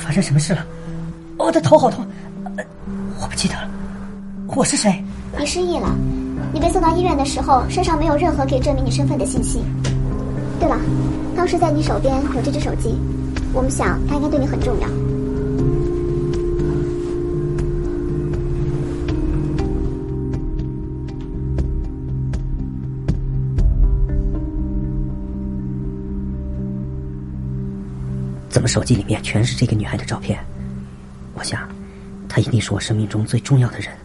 发生什么事了？我的头好痛，我不记得了，我是谁？你失忆了。你被送到医院的时候，身上没有任何可以证明你身份的信息。对了，当时在你手边有这只手机，我们想它应该对你很重要。怎么手机里面全是这个女孩的照片？我想，她一定是我生命中最重要的人，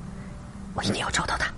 我一定要找到她。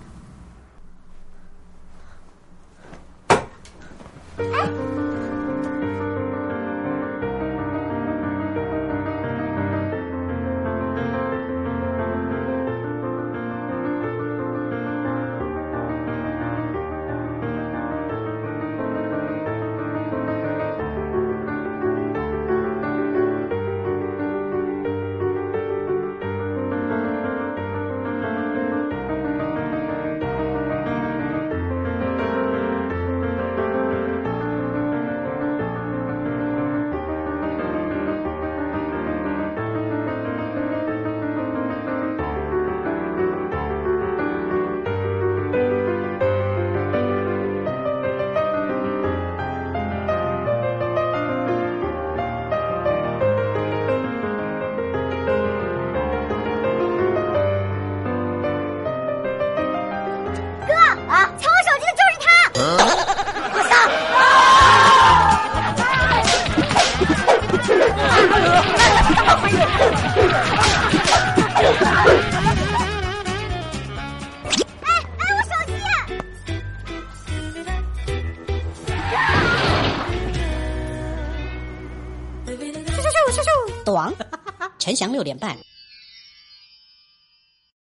王，陈翔六点半。